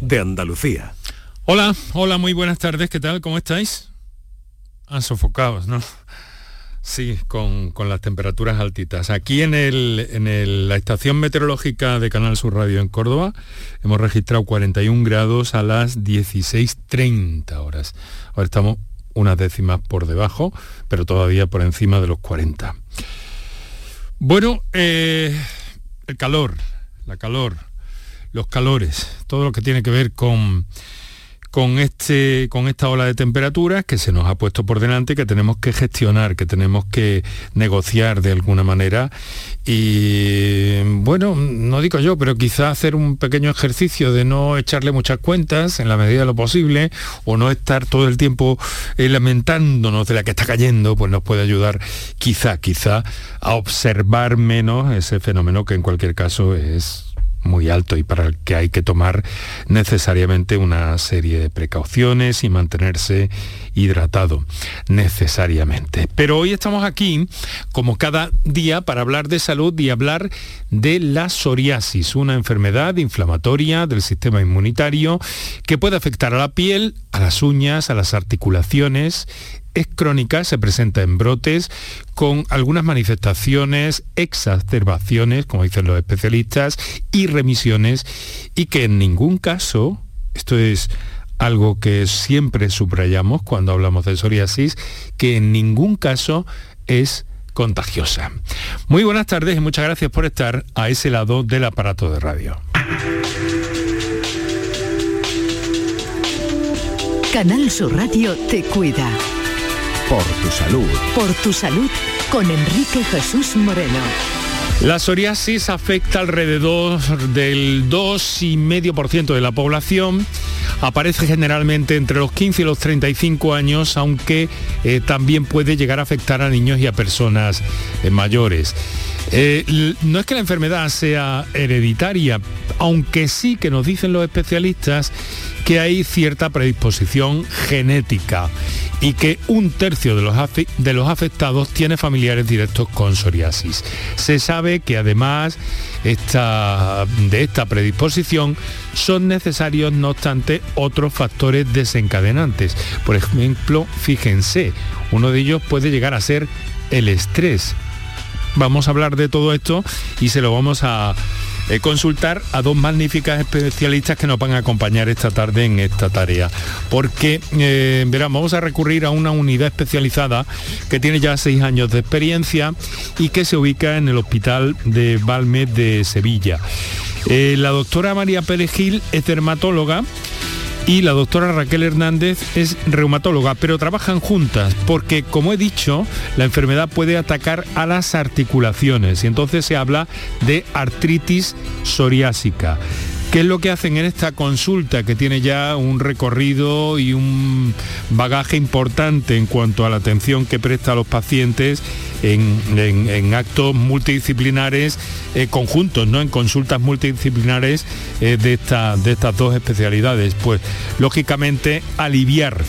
de Andalucía. Hola, hola, muy buenas tardes, ¿qué tal? ¿Cómo estáis? Han sofocados, ¿no? Sí, con, las temperaturas altitas. Aquí en, el, en la estación meteorológica de Canal Sur Radio en Córdoba hemos registrado 41 grados a las 16.30 horas. Ahora estamos unas décimas por debajo, pero todavía por encima de los 40. Bueno, eh, el calor, la calor, los calores, todo lo que tiene que ver con con, este, con esta ola de temperaturas que se nos ha puesto por delante que tenemos que gestionar, que tenemos que negociar de alguna manera. Y bueno, no digo yo, pero quizá hacer un pequeño ejercicio de no echarle muchas cuentas en la medida de lo posible o no estar todo el tiempo eh, lamentándonos de la que está cayendo, pues nos puede ayudar quizá, quizá a observar menos ese fenómeno que en cualquier caso es muy alto y para el que hay que tomar necesariamente una serie de precauciones y mantenerse hidratado necesariamente. Pero hoy estamos aquí, como cada día, para hablar de salud y hablar de la psoriasis, una enfermedad inflamatoria del sistema inmunitario que puede afectar a la piel, a las uñas, a las articulaciones es crónica, se presenta en brotes con algunas manifestaciones, exacerbaciones, como dicen los especialistas, y remisiones, y que en ningún caso, esto es algo que siempre subrayamos cuando hablamos de psoriasis, que en ningún caso es contagiosa. Muy buenas tardes y muchas gracias por estar a ese lado del aparato de radio. Canal Sur Radio te cuida. Por tu salud. Por tu salud con Enrique Jesús Moreno. La psoriasis afecta alrededor del 2,5% de la población. Aparece generalmente entre los 15 y los 35 años, aunque eh, también puede llegar a afectar a niños y a personas eh, mayores. Eh, no es que la enfermedad sea hereditaria, aunque sí que nos dicen los especialistas que hay cierta predisposición genética y que un tercio de los, de los afectados tiene familiares directos con psoriasis. Se sabe que además de esta predisposición son necesarios, no obstante, otros factores desencadenantes. Por ejemplo, fíjense, uno de ellos puede llegar a ser el estrés. Vamos a hablar de todo esto y se lo vamos a eh, consultar a dos magníficas especialistas que nos van a acompañar esta tarde en esta tarea. Porque, eh, verán, vamos a recurrir a una unidad especializada que tiene ya seis años de experiencia y que se ubica en el Hospital de Valme de Sevilla. Eh, la doctora María Pérez Gil es dermatóloga y la doctora Raquel Hernández es reumatóloga, pero trabajan juntas porque, como he dicho, la enfermedad puede atacar a las articulaciones y entonces se habla de artritis psoriásica. ¿Qué es lo que hacen en esta consulta que tiene ya un recorrido y un bagaje importante en cuanto a la atención que presta a los pacientes en, actos multidisciplinares eh, conjuntos, ¿no? en consultas multidisciplinares eh, de, de estas dos especialidades? Pues lógicamente aliviar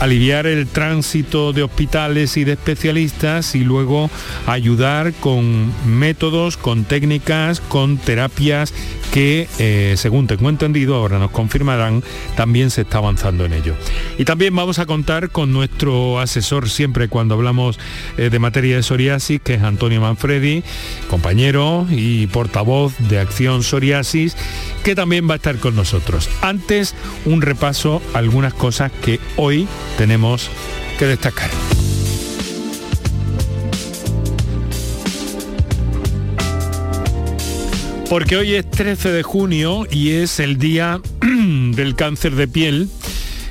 aliviar el tránsito de hospitales y de especialistas y luego ayudar con métodos, con técnicas, con terapias que, eh, según tengo entendido, ahora nos confirmarán, también se está avanzando en ello. Y también vamos a contar con nuestro asesor siempre cuando hablamos eh, de materia de psoriasis, que es Antonio Manfredi, compañero y portavoz de Acción Psoriasis, que también va a estar con nosotros. Antes, un repaso algunas cosas que hoy tenemos que destacar. Porque hoy es 13 de junio y es el día del cáncer de piel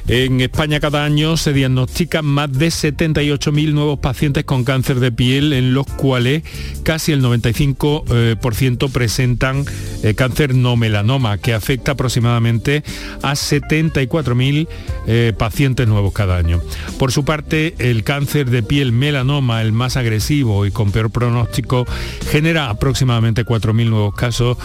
en España cada año se diagnostican más de 78.000 nuevos pacientes con cáncer de piel, en los cuales casi el 95% eh, presentan eh, cáncer no melanoma, que afecta aproximadamente a 74.000 eh, pacientes nuevos cada año. Por su parte, el cáncer de piel melanoma, el más agresivo y con peor pronóstico, genera aproximadamente 4.000 nuevos casos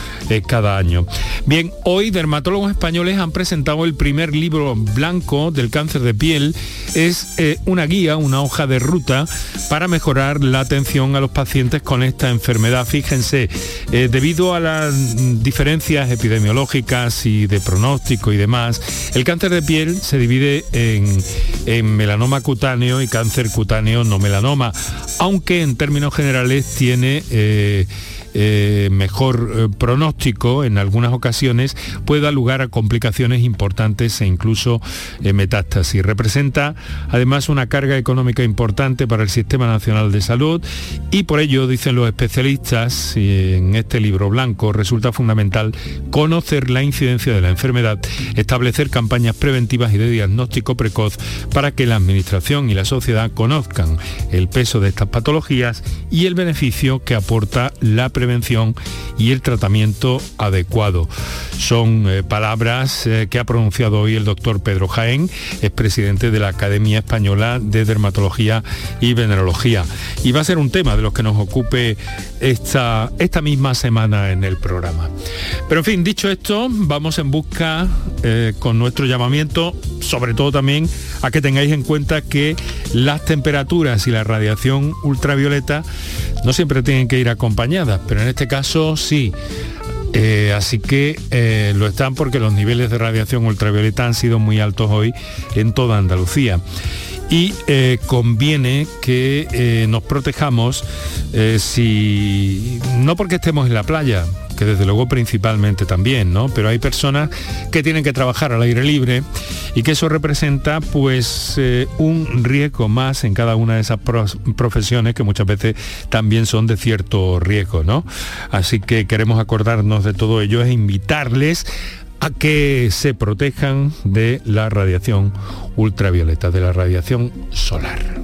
cada año. Bien, hoy dermatólogos españoles han presentado el primer libro blanco del cáncer de piel es eh, una guía, una hoja de ruta para mejorar la atención a los pacientes con esta enfermedad. Fíjense, eh, debido a las diferencias epidemiológicas y de pronóstico y demás, el cáncer de piel se divide en, melanoma cutáneo y cáncer cutáneo no melanoma, aunque en términos generales tiene... Eh, eh, mejor eh, pronóstico en algunas ocasiones puede dar lugar a complicaciones importantes e incluso eh, metástasis. Representa además una carga económica importante para el Sistema Nacional de Salud y por ello, dicen los especialistas en este libro blanco, resulta fundamental conocer la incidencia de la enfermedad, establecer campañas preventivas y de diagnóstico precoz para que la Administración y la sociedad conozcan el peso de estas patologías y el beneficio que aporta la prevención prevención y el tratamiento adecuado. Son eh, palabras eh, que ha pronunciado hoy el doctor Pedro Jaén, es presidente de la Academia Española de Dermatología y Venerología. Y va a ser un tema de los que nos ocupe esta, esta misma semana en el programa. Pero en fin, dicho esto, vamos en busca eh, con nuestro llamamiento, sobre todo también a que tengáis en cuenta que las temperaturas y la radiación ultravioleta no siempre tienen que ir acompañadas, pero en este caso sí. Eh, así que eh, lo están porque los niveles de radiación ultravioleta han sido muy altos hoy en toda Andalucía y eh, conviene que nos protejamos si no porque estemos en la playa que desde luego principalmente también, ¿no? Pero hay personas que tienen que trabajar al aire libre y que eso representa pues un riesgo más en cada una de esas profesiones que muchas veces también son de cierto riesgo, ¿no? Así que queremos acordarnos de todo ello e invitarles a que se protejan de la radiación ultravioleta, de la radiación solar.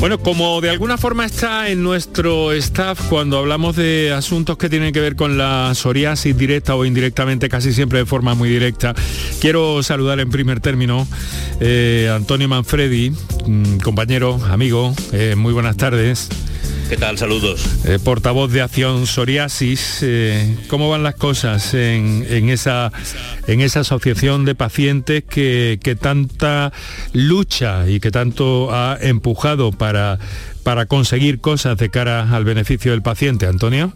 Bueno, como de alguna forma está en nuestro staff cuando hablamos de asuntos que tienen que ver con la psoriasis directa o indirectamente, casi siempre de forma muy directa, quiero saludar en primer término eh, Antonio Manfredi, mm, compañero, amigo, eh, muy buenas tardes. ¿Qué tal? Saludos. Eh, portavoz de Acción Psoriasis, eh, ¿cómo van las cosas en, esa, en esa asociación de pacientes que, que, tanta lucha y que tanto ha empujado para, para conseguir cosas de cara al beneficio del paciente? Antonio.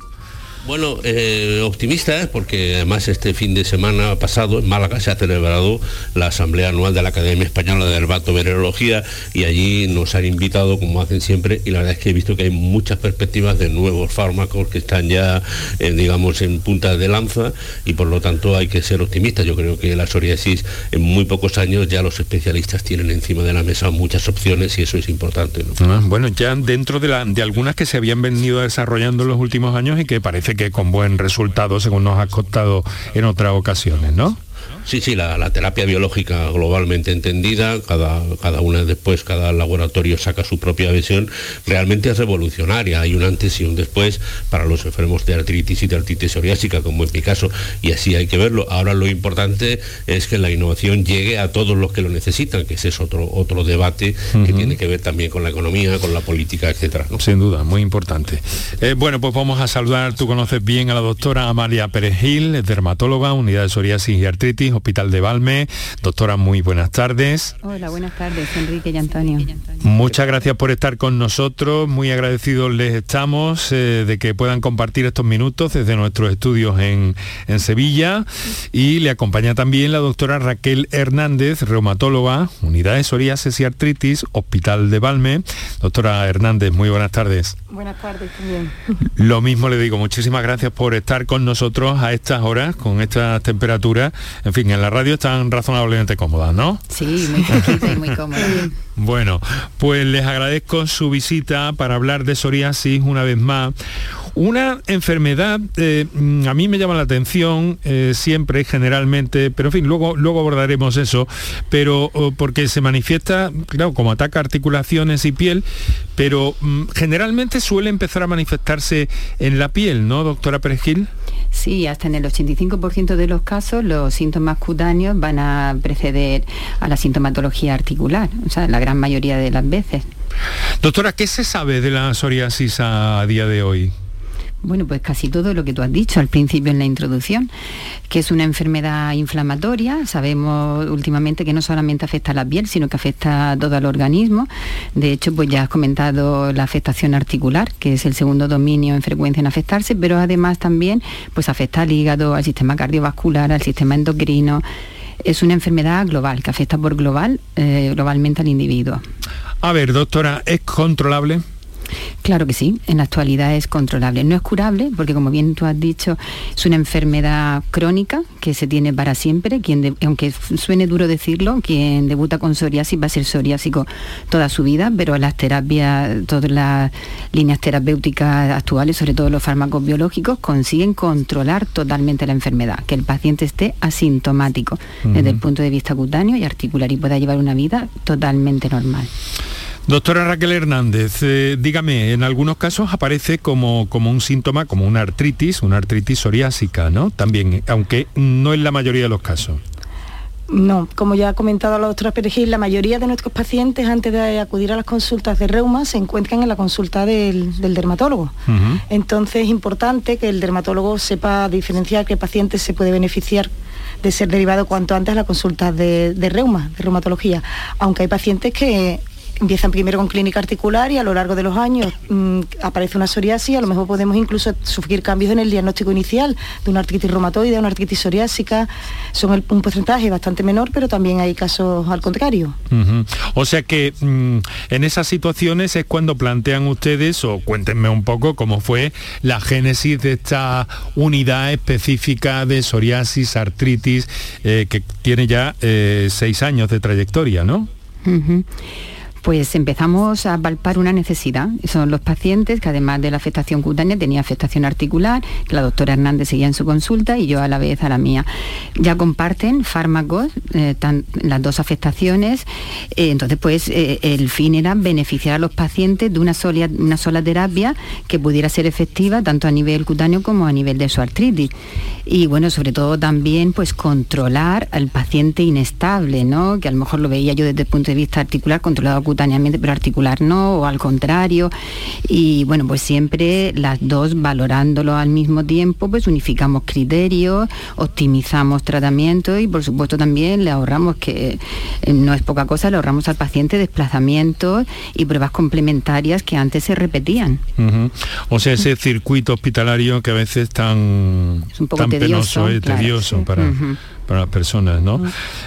Bueno, eh, optimista, porque además este fin de semana pasado en Málaga se ha celebrado la Asamblea Anual de la Academia Española de Venerología y allí nos han invitado, como hacen siempre, y la verdad es que he visto que hay muchas perspectivas de nuevos fármacos que están ya, eh, digamos, en punta de lanza y por lo tanto hay que ser optimistas. Yo creo que la psoriasis en muy pocos años ya los especialistas tienen encima de la mesa muchas opciones y eso es importante. Ah, bueno, ya dentro de, de algunas que se habían venido desarrollando en los últimos años y que parece que con buen resultado, según nos ha costado en otras ocasiones, ¿no? Sí, sí, la, terapia biológica globalmente entendida, cada, cada una después, cada laboratorio saca su propia visión, realmente es revolucionaria. Hay un antes y un después para los enfermos de artritis y de artritis psoriásica, como en mi caso, y así hay que verlo. Ahora lo importante es que la innovación llegue a todos los que lo necesitan, que ese es otro, otro debate que tiene que ver también con la economía, con la política, etcétera. Sin duda, muy importante. Eh, bueno, pues vamos a saludar, tú conoces bien a la doctora Amalia Pérez Gil, dermatóloga, unidad de psoriasis y artritis, Hospital de Valme. Doctora, muy buenas tardes. Hola, buenas tardes, Enrique y Antonio. Muchas gracias por estar con nosotros, muy agradecidos les estamos eh, de que puedan compartir estos minutos desde nuestros estudios en, en Sevilla y le acompaña también la doctora Raquel Hernández, reumatóloga, unidad de psoriasis y artritis, Hospital de Valme. Doctora Hernández, muy buenas tardes. Buenas tardes también. Lo mismo le digo, muchísimas gracias por estar con nosotros a estas horas, con estas temperaturas. En fin, en la radio están razonablemente cómodas, ¿no? Sí, muy y muy cómoda. Bueno, pues les agradezco su visita para hablar de psoriasis una vez más. Una enfermedad, eh, a mí me llama la atención eh, siempre, generalmente, pero en fin, luego, luego abordaremos eso, pero oh, porque se manifiesta, claro, como ataca articulaciones y piel, pero mm, generalmente suele empezar a manifestarse en la piel, ¿no, doctora Perejil? Sí, hasta en el 85% de los casos los síntomas cutáneos van a preceder a la sintomatología articular, o sea, la gran mayoría de las veces. Doctora, ¿qué se sabe de la psoriasis a día de hoy? Bueno, pues casi todo lo que tú has dicho al principio en la introducción, que es una enfermedad inflamatoria. Sabemos últimamente que no solamente afecta a la piel, sino que afecta a todo el organismo. De hecho, pues ya has comentado la afectación articular, que es el segundo dominio en frecuencia en afectarse, pero además también pues afecta al hígado, al sistema cardiovascular, al sistema endocrino. Es una enfermedad global, que afecta por global, eh, globalmente al individuo. A ver, doctora, ¿es controlable? Claro que sí, en la actualidad es controlable. No es curable, porque como bien tú has dicho, es una enfermedad crónica que se tiene para siempre. Quien aunque suene duro decirlo, quien debuta con psoriasis va a ser psoriásico toda su vida, pero las terapias, todas las líneas terapéuticas actuales, sobre todo los fármacos biológicos, consiguen controlar totalmente la enfermedad, que el paciente esté asintomático desde el punto de vista cutáneo y articular y pueda llevar una vida totalmente normal. Doctora Raquel Hernández, eh, dígame, en algunos casos aparece como, como un síntoma, como una artritis, una artritis psoriásica, ¿no? También, aunque no en la mayoría de los casos. No, como ya ha comentado la doctora Perejil, la mayoría de nuestros pacientes antes de acudir a las consultas de reuma se encuentran en la consulta del, dermatólogo. Entonces es importante que el dermatólogo sepa diferenciar qué paciente se puede beneficiar de ser derivado cuanto antes a la consulta de, de reuma, de reumatología. Aunque hay pacientes que empiezan primero con clínica articular y a lo largo de los años mm, aparece una psoriasis, a lo mejor podemos incluso sufrir cambios en el diagnóstico inicial de una artritis reumatoide, una artritis psoriásica, son un porcentaje bastante menor, pero también hay casos al contrario. O sea que mm, en esas situaciones es cuando plantean ustedes, o cuéntenme un poco cómo fue la génesis de esta unidad específica de psoriasis, artritis, eh, que tiene ya eh, seis años de trayectoria, ¿no? Pues empezamos a palpar una necesidad. Son los pacientes que además de la afectación cutánea tenía afectación articular, que la doctora Hernández seguía en su consulta y yo a la vez a la mía. Ya comparten fármacos, eh, las dos afectaciones, eh, entonces pues eh, el fin era beneficiar a los pacientes de una sola, una sola terapia que pudiera ser efectiva tanto a nivel cutáneo como a nivel de su artritis. Y bueno, sobre todo también pues controlar al paciente inestable, ¿no? que a lo mejor lo veía yo desde el punto de vista articular, controlado simultáneamente, pero articular no, o al contrario. Y bueno, pues siempre las dos valorándolo al mismo tiempo, pues unificamos criterios, optimizamos tratamiento y por supuesto también le ahorramos, que eh, no es poca cosa, le ahorramos al paciente desplazamientos y pruebas complementarias que antes se repetían. O sea, ese circuito hospitalario que a veces tan, tan penoso y tedioso para para las personas, ¿no?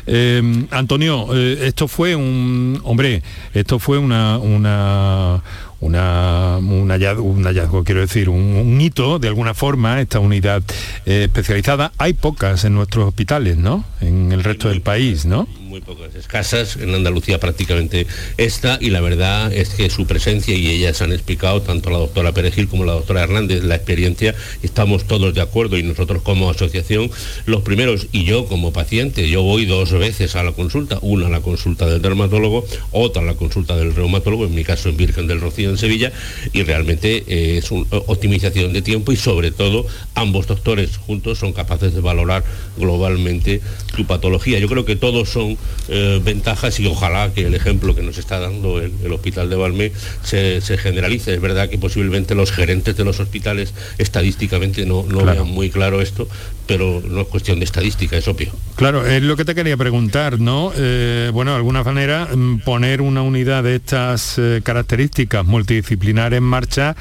Eh, Antonio, eh, esto fue un, hombre, esto fue una, una, una, un, hallazgo, quiero decir, un, hito de alguna forma, esta unidad eh, especializada. Hay pocas en nuestros hospitales, ¿no? En el resto del país, ¿no? Muy pocas escasas, en Andalucía prácticamente esta, y la verdad es que su presencia, y ellas han explicado, tanto la doctora Perejil como la doctora Hernández, la experiencia, estamos todos de acuerdo y nosotros como asociación, los primeros, y yo como paciente, yo voy dos veces a la consulta, una a la consulta del dermatólogo, otra a la consulta del reumatólogo, en mi caso en Virgen del Rocío en Sevilla, y realmente eh, es una optimización de tiempo y sobre todo ambos doctores juntos son capaces de valorar globalmente su patología. Yo creo que todos son eh, ventajas y ojalá que el ejemplo que nos está dando el, hospital de Valme se, generalice. Es verdad que posiblemente los gerentes de los hospitales estadísticamente no, no vean muy claro esto, pero no es cuestión de estadística, es obvio. Claro, es lo que te quería preguntar, ¿no? Eh, bueno, de alguna manera mm, poner una unidad de estas eh, características multidisciplinar en marcha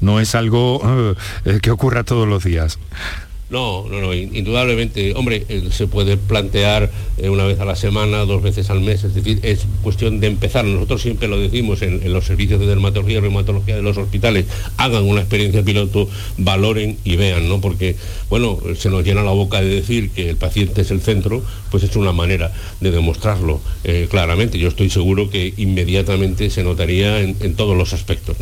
no es algo que ocurra todos los días. No, no, no, indudablemente, hombre, eh, se puede plantear eh, una vez a la semana, dos veces al mes, es decir, es cuestión de empezar. Nosotros siempre lo decimos en, los servicios de dermatología y reumatología de los hospitales, hagan una experiencia piloto, valoren y vean, ¿no? Porque, bueno, se nos llena la boca de decir que el paciente es el centro, pues es una manera de demostrarlo eh, claramente. Yo estoy seguro que inmediatamente se notaría en, todos los aspectos.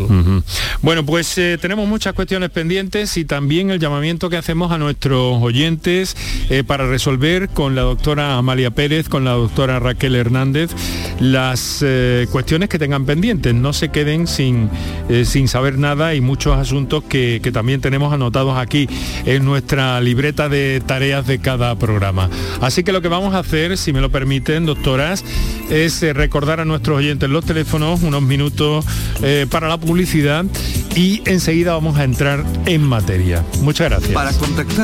Bueno, pues tenemos muchas cuestiones pendientes y también el llamamiento que hacemos a nuestro nuestros oyentes eh, para resolver con la doctora Amalia Pérez, con la doctora Raquel Hernández, las eh, cuestiones que tengan pendientes. No se queden sin, eh, sin saber nada y muchos asuntos que, que también tenemos anotados aquí en nuestra libreta de tareas de cada programa. Así que lo que vamos a hacer, si me lo permiten, doctoras, es recordar a nuestros oyentes los teléfonos, unos minutos para la publicidad y enseguida vamos a entrar en materia. Muchas gracias. Para contactar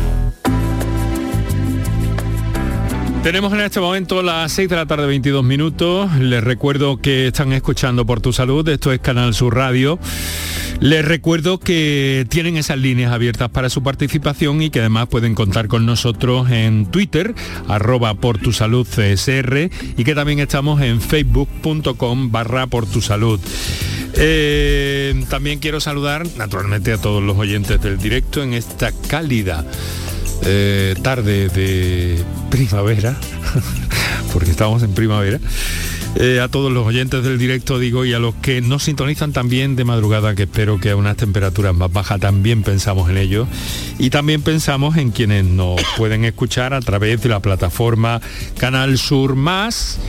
Tenemos en este momento las 6 de la tarde 22 minutos. Les recuerdo que están escuchando por tu salud. Esto es Canal Sur Radio. Les recuerdo que tienen esas líneas abiertas para su participación y que además pueden contar con nosotros en Twitter, arroba por tu salud CSR y que también estamos en facebook.com barra por tu salud. Eh, también quiero saludar naturalmente a todos los oyentes del directo en esta cálida eh, tarde de primavera, porque estamos en primavera. Eh, a todos los oyentes del directo digo y a los que nos sintonizan también de madrugada, que espero que a unas temperaturas más bajas también pensamos en ello. Y también pensamos en quienes nos pueden escuchar a través de la plataforma Canal Sur Más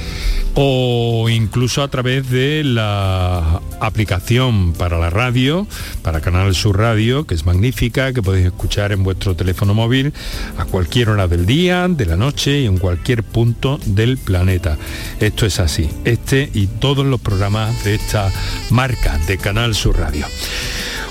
o incluso a través de la aplicación para la radio, para Canal Sur Radio, que es magnífica, que podéis escuchar en vuestro teléfono móvil a cualquier hora del día, de la noche y en cualquier punto del planeta. Esto es así, este y todos los programas de esta marca de Canal Sur Radio.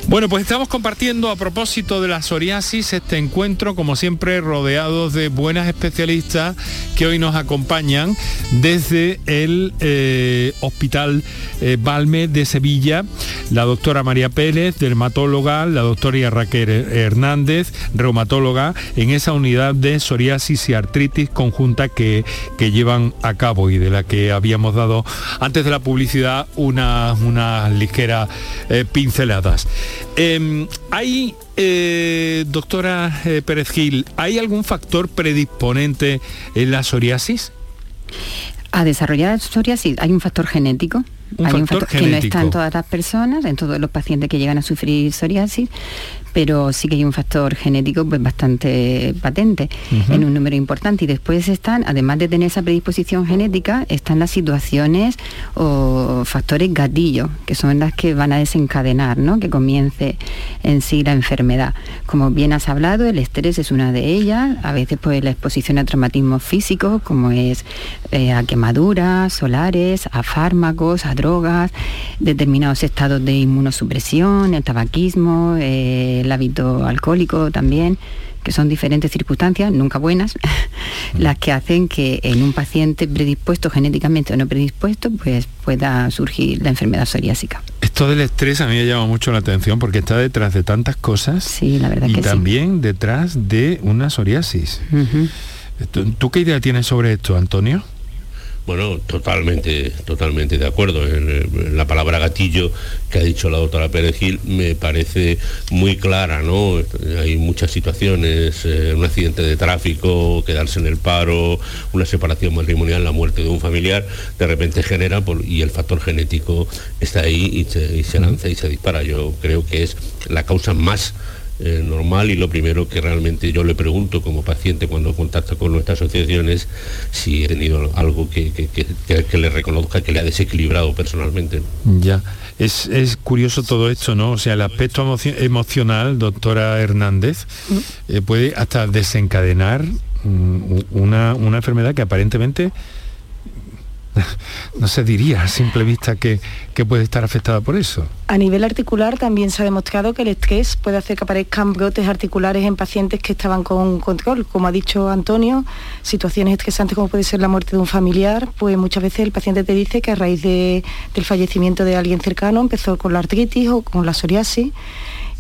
Bueno, pues estamos compartiendo a propósito de la psoriasis este encuentro, como siempre, rodeados de buenas especialistas que hoy nos acompañan desde el eh, Hospital eh, Balme de Sevilla, la doctora María Pérez, dermatóloga, la doctora Raquel Hernández, reumatóloga, en esa unidad de psoriasis y artritis conjunta que, que llevan a cabo y de la que habíamos dado antes de la publicidad unas una ligeras eh, pinceladas. Em, hay, eh, doctora Pérez Gil, ¿hay algún factor predisponente en la psoriasis? A desarrollar psoriasis hay un factor genético. hay un factor que no está en todas las personas, en todos los pacientes que llegan a sufrir psoriasis, pero sí que hay un factor genético pues, bastante patente en un número importante. Y después están, además de tener esa predisposición genética, están las situaciones o factores gatillo, que son las que van a desencadenar, ¿no? que comience en sí la enfermedad. Como bien has hablado, el estrés es una de ellas, a veces pues la exposición a traumatismos físicos, como es eh, a quemaduras solares, a fármacos, a drogas, determinados estados de inmunosupresión, el tabaquismo, eh, el hábito alcohólico también, que son diferentes circunstancias, nunca buenas, las que hacen que en un paciente predispuesto genéticamente o no predispuesto, pues pueda surgir la enfermedad psoriásica. Esto del estrés a mí me llama mucho la atención porque está detrás de tantas cosas sí, la verdad y que también detrás de una psoriasis. ¿Tú qué idea tienes sobre esto, Antonio? Bueno, totalmente, totalmente de acuerdo. En, la palabra gatillo que ha dicho la doctora Pérez Gil me parece muy clara, ¿no? Hay muchas situaciones, eh, un accidente de tráfico, quedarse en el paro, una separación matrimonial, la muerte de un familiar, de repente genera, y el factor genético está ahí y se, y se lanza y se dispara. Yo creo que es la causa más eh, normal y lo primero que realmente yo le pregunto como paciente cuando contacto con nuestra asociación es si he tenido algo que, le reconozca que le ha desequilibrado personalmente. Ya, es, curioso todo esto, ¿no? O sea, el aspecto emocional, doctora Hernández, mm. eh, puede hasta desencadenar mm, una, una enfermedad que aparentemente no se diría a simple vista que, puede estar afectada por eso. A nivel articular también se ha demostrado que el estrés puede hacer que aparezcan brotes articulares en pacientes que estaban con control. Como ha dicho Antonio, situaciones estresantes como puede ser la muerte de un familiar, pues muchas veces el paciente te dice que a raíz del fallecimiento de alguien cercano empezó con la artritis o con la psoriasis.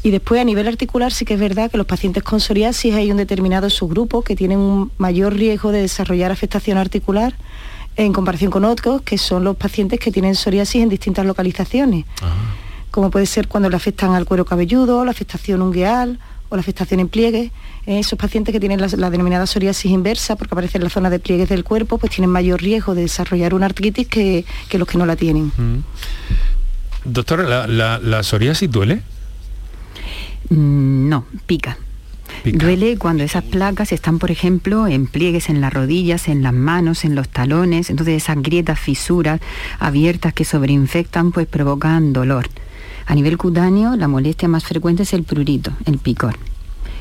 Y después a nivel articular sí que es verdad que los pacientes con psoriasis hay un determinado subgrupo que tienen un mayor riesgo de desarrollar afectación articular en comparación con otros, que son los pacientes que tienen psoriasis en distintas localizaciones, como puede ser cuando le afectan al cuero cabelludo, la afectación ungueal o la afectación en pliegues. Eh, esos pacientes que tienen la, denominada psoriasis inversa, porque aparece en la zona de pliegues del cuerpo, pues tienen mayor riesgo de desarrollar una artritis que, los que no la tienen. Mm. Doctora, ¿la, psoriasis duele? Mm, no, pica. Duele cuando esas placas están, por ejemplo, en pliegues en las rodillas, en las manos, en los talones, entonces esas grietas, fisuras abiertas que sobreinfectan, pues provocan dolor. A nivel cutáneo, la molestia más frecuente es el prurito, el picor.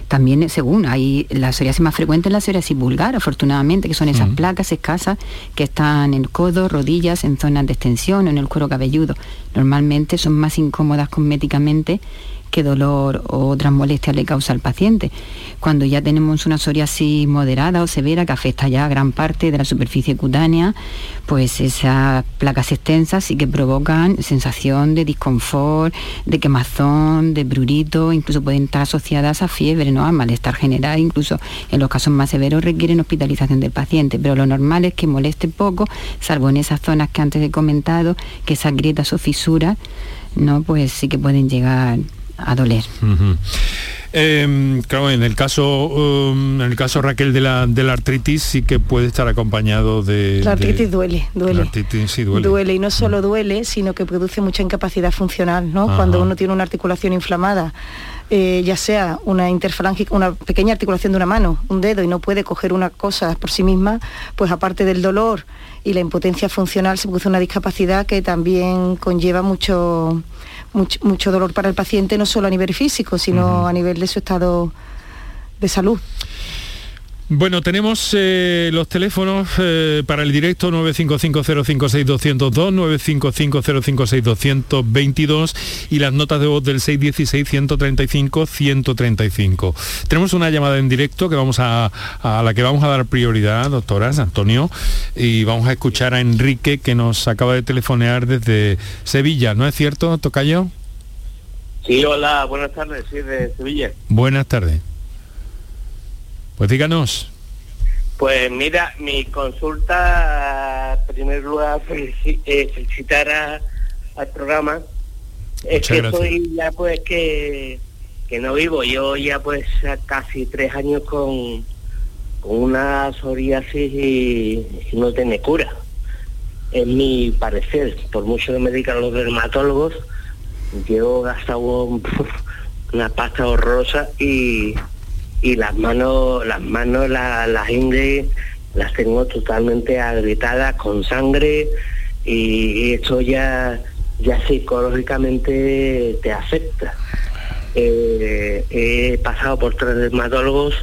También, según, hay la psoriasis más frecuente es la psoriasis vulgar, afortunadamente, que son esas placas escasas que están en el codo, rodillas, en zonas de extensión o en el cuero cabelludo. Normalmente son más incómodas cosméticamente qué dolor o otras molestias le causa al paciente. Cuando ya tenemos una psoriasis moderada o severa que afecta ya a gran parte de la superficie cutánea, pues esas placas extensas sí que provocan sensación de disconfort, de quemazón, de brurito, incluso pueden estar asociadas a fiebre, ¿no? a malestar general, incluso en los casos más severos requieren hospitalización del paciente, pero lo normal es que moleste poco, salvo en esas zonas que antes he comentado, que esas grietas o fisuras, ¿no? pues sí que pueden llegar a doler. Em, claro, en el caso um, en el caso Raquel de la, de la artritis sí que puede estar acompañado de. La artritis duele, duele. La artritis sí duele. Duele y no solo duele, sino que produce mucha incapacidad funcional, ¿no? Cuando uno tiene una articulación inflamada. Eh, ya sea una interfalángica, una pequeña articulación de una mano, un dedo, y no puede coger una cosa por sí misma, pues aparte del dolor y la impotencia funcional se produce una discapacidad que también conlleva mucho mucho, dolor para el paciente, no solo a nivel físico, sino a nivel de su estado de salud. Bueno, tenemos eh, los teléfonos eh, para el directo 955-056-202, 955-056-222 y las notas de voz del 616-135-135. Tenemos una llamada en directo que vamos a, a la que vamos a dar prioridad, doctoras, Antonio, y vamos a escuchar a Enrique que nos acaba de telefonear desde Sevilla, ¿no es cierto, Tocayo? Sí, hola, buenas tardes, sí, de Sevilla. Buenas tardes. Pues díganos. Pues mira, mi consulta, en primer lugar, eh, felicitar al programa. Es que estoy ya pues que, que no vivo, yo ya pues casi tres años con, con una psoriasis y, no tiene cura. Es mi parecer, por mucho que me digan los dermatólogos, yo he gastado una pasta horrorosa y y las manos, las manos, las la ingles las tengo totalmente agrietadas con sangre y esto ya, ya psicológicamente te afecta. Eh, he pasado por tres dermatólogos,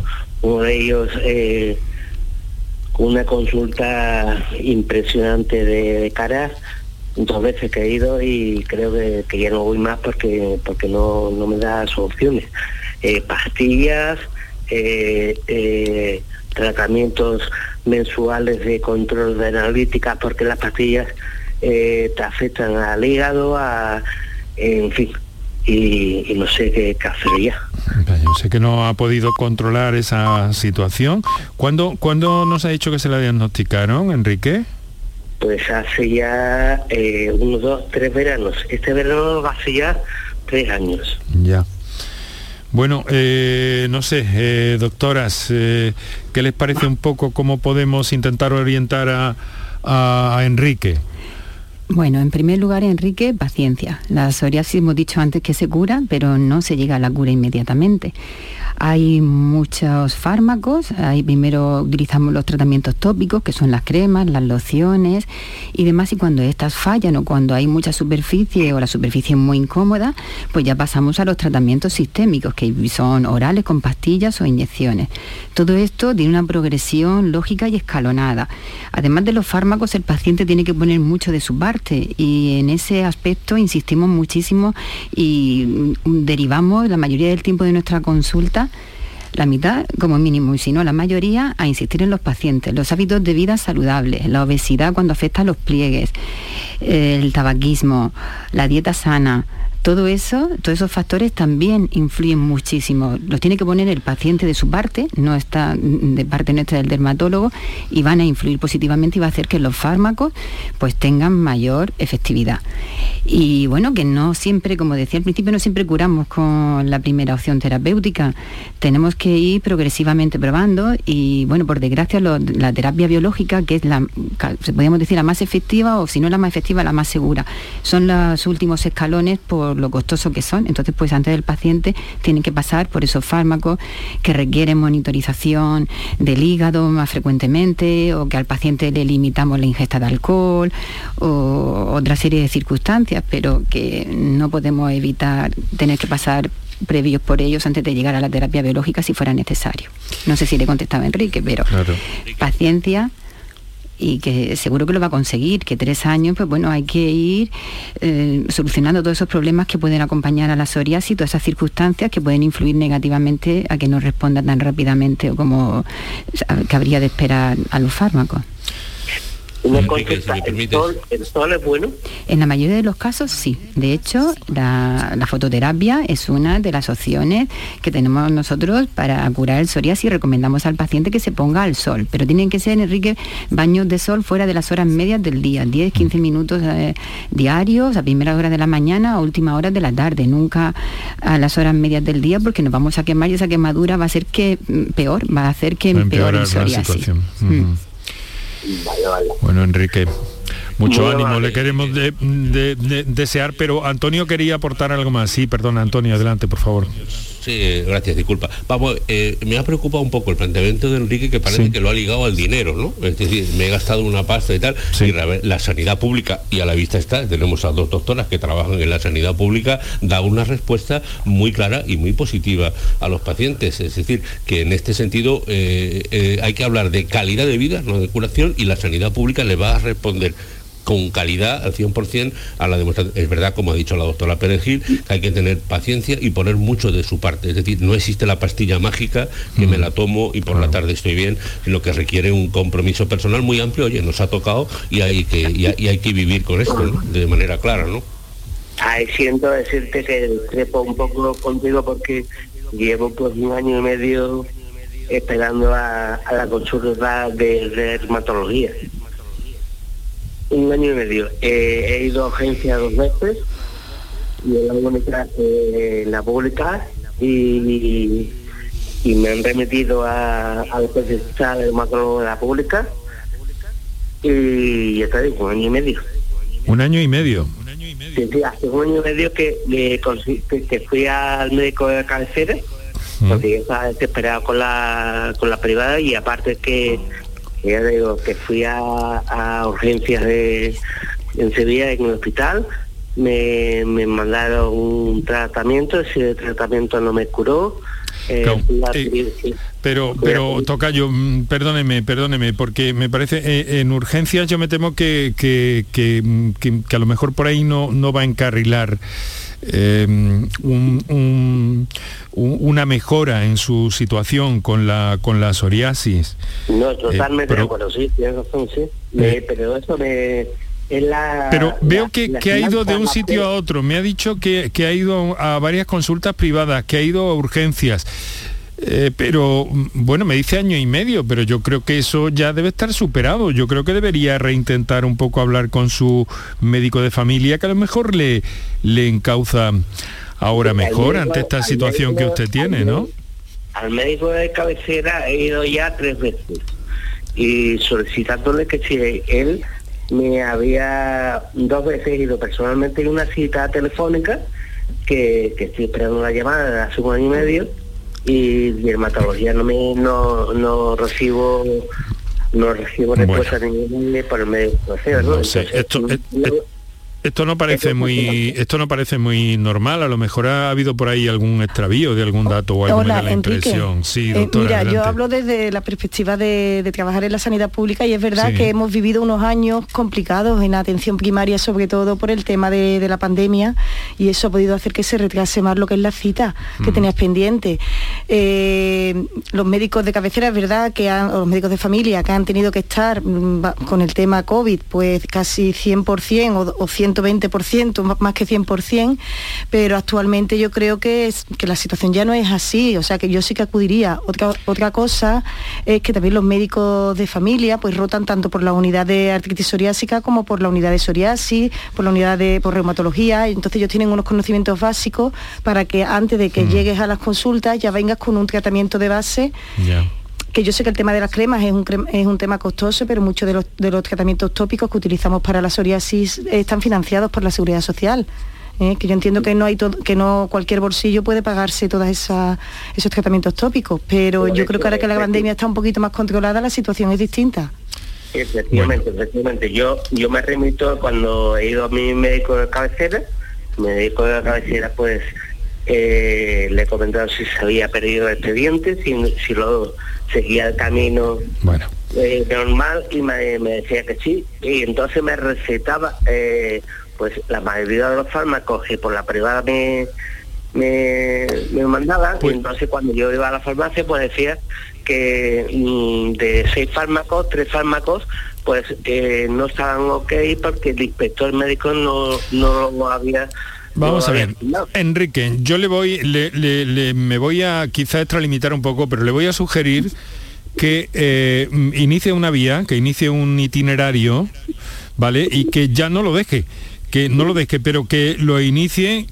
uno de ellos eh, una consulta impresionante de, caras, dos veces que he ido y creo que, ya no voy más porque porque no, no me da soluciones. Eh, pastillas, eh, eh, tratamientos mensuales de control de analítica porque las pastillas eh, te afectan al hígado, a, en fin, y, no sé qué, hacer ya. Yo sé que no ha podido controlar esa situación. ¿Cuándo, ¿Cuándo nos ha dicho que se la diagnosticaron, Enrique? Pues hace ya eh, unos dos, tres veranos. Este verano hace ya tres años. Ya. Bueno, eh, no sé, eh, doctoras, eh, ¿qué les parece un poco cómo podemos intentar orientar a, a, Enrique? Bueno, en primer lugar, Enrique, paciencia. La psoriasis hemos dicho antes que se cura, pero no se llega a la cura inmediatamente. Hay muchos fármacos, primero utilizamos los tratamientos tópicos, que son las cremas, las lociones y demás, y cuando estas fallan o cuando hay mucha superficie o la superficie es muy incómoda, pues ya pasamos a los tratamientos sistémicos, que son orales con pastillas o inyecciones. Todo esto tiene una progresión lógica y escalonada. Además de los fármacos, el paciente tiene que poner mucho de su parte y en ese aspecto insistimos muchísimo y derivamos la mayoría del tiempo de nuestra consulta la mitad como mínimo y si no la mayoría a insistir en los pacientes, los hábitos de vida saludables, la obesidad cuando afecta a los pliegues, el tabaquismo, la dieta sana, todo eso, todos esos factores también influyen muchísimo. Los tiene que poner el paciente de su parte, no está de parte nuestra del dermatólogo, y van a influir positivamente y va a hacer que los fármacos pues tengan mayor efectividad. Y bueno, que no siempre, como decía al principio, no siempre curamos con la primera opción terapéutica. Tenemos que ir progresivamente probando y bueno, por desgracia la terapia biológica, que es la, podríamos decir, la más efectiva o si no la más efectiva, la más segura, son los últimos escalones por lo costoso que son. Entonces, pues antes del paciente tienen que pasar por esos fármacos que requieren monitorización del hígado más frecuentemente o que al paciente le limitamos la ingesta de alcohol o otra serie de circunstancias, pero que no podemos evitar tener que pasar previos por ellos antes de llegar a la terapia biológica si fuera necesario. No sé si le contestaba Enrique, pero paciencia y que seguro que lo va a conseguir, que tres años, pues bueno, hay que ir eh, solucionando todos esos problemas que pueden acompañar a la psoriasis, todas esas circunstancias que pueden influir negativamente a que no responda tan rápidamente o como cabría de esperar a los fármacos. ¿El, sol, es bueno? En la mayoría de los casos sí. De hecho, la, fototerapia es una de las opciones que tenemos nosotros para curar el psoriasis. Recomendamos al paciente que se ponga al sol, pero tienen que ser, Enrique, baños de sol fuera de las horas medias del día, 10, 15 minutos eh, diarios, a primera hora de la mañana o última hora de la tarde, nunca a las horas medias del día porque nos vamos a quemar y esa quemadura va a ser que mm, peor, va a hacer que empeore el psoriasis. Bueno, Enrique, mucho ánimo, le queremos desear, pero Antonio quería aportar algo más. Sí, perdona, Antonio, adelante, por favor. Sí, gracias, disculpa. Vamos, eh, me ha preocupado un poco el planteamiento de Enrique que parece que lo ha ligado al dinero, ¿no? Es decir, me he gastado una pasta y tal, y la sanidad pública, y a la vista está, tenemos a dos doctoras que trabajan en la sanidad pública, da una respuesta muy clara y muy positiva a los pacientes. Es decir, que en este sentido eh, eh, hay que hablar de calidad de vida, no de curación, y la sanidad pública le va a responder con calidad al 100% a la demostración. Es verdad, como ha dicho la doctora Perejil, que hay que tener paciencia y poner mucho de su parte. Es decir, no existe la pastilla mágica que me la tomo y por la tarde estoy bien, sino que requiere un compromiso personal muy amplio. Oye, nos ha tocado y hay que, y hay, que vivir con esto de manera clara, ¿no? Ay, siento decirte que trepo un poco contigo porque llevo pues un año y medio esperando a, la consulta de dermatología un año y medio. Eh, he ido a agencia dos veces y la única eh, la pública y, y, me han remitido a, al especialista de de la pública y ya está, un año y medio. Un año y medio. Sí, sí, hace un año y medio que, que, fui al médico de cabecera, porque estaba desesperado con la, con la privada y aparte que ya digo que fui a, urgencias de, en Sevilla, en el hospital, me, mandaron un tratamiento, ese tratamiento no me curó. Eh, eh, pero, pero toca yo, mm, perdóneme, perdóneme, porque me parece, eh, en urgencias yo me temo que, que, que, a lo mejor por ahí no, no va a encarrilar Em, una mejora en su situación con la con la psoriasis. No, totalmente eh, pero, sí, tienes razón, sí. Eh, pero eso me... La, pero veo que, que ha ido de un sitio a otro. Me ha dicho que, que ha ido a varias consultas privadas, que ha ido a urgencias. Eh, pero bueno, me dice año y medio, pero yo creo que eso ya debe estar superado. Yo creo que debería reintentar un poco hablar con su médico de familia, que a lo mejor le, le encauza ahora mejor ante esta situación que usted tiene, ¿no? Al médico de cabecera he ido ya tres veces y solicitándole que si él me había dos veces ido personalmente en una cita telefónica que, que estoy esperando una llamada hace un año y medio y dermatología no me no, no recibo no recibo respuesta ninguna por el medio ¿no? esto, esto no parece muy esto no parece muy normal, a lo mejor ha habido por ahí algún extravío de algún dato o alguna la impresión. Sí, eh, mira, yo hablo desde la perspectiva de, trabajar en la sanidad pública y es verdad que hemos vivido unos años complicados en atención primaria, sobre todo por el tema de, la pandemia y eso ha podido hacer que se retrase más lo que es la cita que mm. tenías pendiente. Eh, los médicos de cabecera es verdad que han, los médicos de familia que han tenido que estar mm, con el tema COVID, pues casi 100% o, o 100 120%, más que 100%, pero actualmente yo creo que, es, que la situación ya no es así, o sea que yo sí que acudiría. Otra, otra cosa es que también los médicos de familia pues rotan tanto por la unidad de artritis psoriásica como por la unidad de psoriasis, por la unidad de por reumatología, entonces ellos tienen unos conocimientos básicos para que antes de que mm. llegues a las consultas ya vengas con un tratamiento de base que yo sé que el tema de las cremas es un, es un tema costoso, pero muchos de los, de los tratamientos tópicos que utilizamos para la psoriasis están financiados por la seguridad social. ¿eh? que yo entiendo que no hay que no cualquier bolsillo puede pagarse todos esos tratamientos tópicos, pero yo creo que ahora que la pandemia está un poquito más controlada, la situación es distinta. Efectivamente, efectivamente. Yo, yo me remito cuando he ido a mi médico de cabecera, mi médico de cabecera pues eh, le he comentado si se había perdido el expediente, si, si lo seguía el camino eh, normal y me, decía que sí. Y entonces me recetaba eh, pues la mayoría de los fármacos que por la privada me, me, me mandaban. Y pues entonces cuando yo iba a la farmacia pues decía que mm, de seis fármacos, tres fármacos pues no estaban ok porque el inspector médico no, no lo había Vamos a ver, Enrique, yo le voy, le, me voy a quizá extralimitar un poco, pero le voy a sugerir que eh, inicie una vía, que inicie un itinerario, ¿vale? Y que ya no lo deje que no lo deje, pero que lo inicie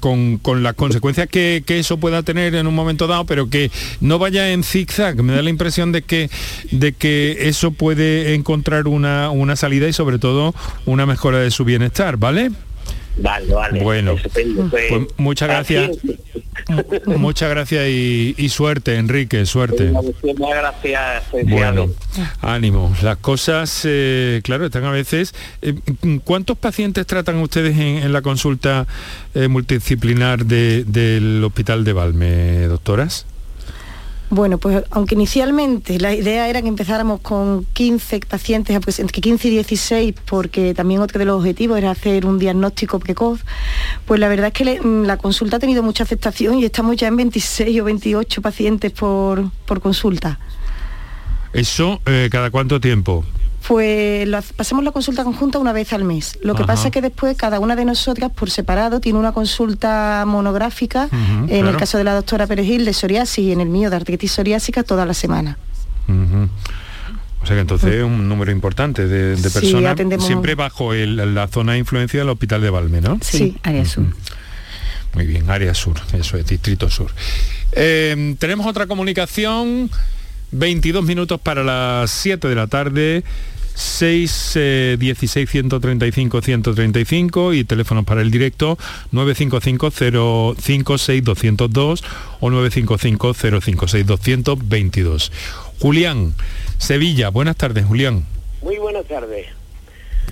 con, las consecuencias que, eso pueda tener en un momento dado, pero que no vaya en zigzag. Me da la impresión de que, de que eso puede encontrar una, una salida y sobre todo una mejora de su bienestar, ¿vale? Vale, vale. Bueno, pues, pues muchas gracias. muchas gracias y, suerte, Enrique, suerte. Muchas gracias. Bueno, ánimo. Las cosas, eh, claro, están a veces... Eh, ¿Cuántos pacientes tratan ustedes en, la consulta eh, multidisciplinar del Hospital de Valme, doctoras? Bueno, pues aunque inicialmente la idea era que empezáramos con 15 pacientes, pues entre 15 y 16, porque también otro de los objetivos era hacer un diagnóstico precoz, pues la verdad es que mm, la consulta ha tenido mucha aceptación y estamos ya en 26 o 28 pacientes por, por consulta. ¿Eso eh, cada cuánto tiempo? Pues pasamos la consulta conjunta una vez al mes. Lo que pasa es que después cada una de nosotras por separado tiene una consulta monográfica, en el caso de la doctora Perejil de psoriasis y en el mío de artritis psoriásica toda la semana. O sea que entonces es un número importante de, personas, siempre bajo la zona de influencia del Hospital de Valme, ¿no? Sí, área sur. Muy bien, área sur, eso es, distrito sur. Eh, tenemos otra comunicación, 22 minutos para las 7 de la tarde. 6 16 135 135 y teléfonos para el directo 955 056 202 o 955 056 222. Julián, Sevilla, buenas tardes, Julián. Muy buenas tardes.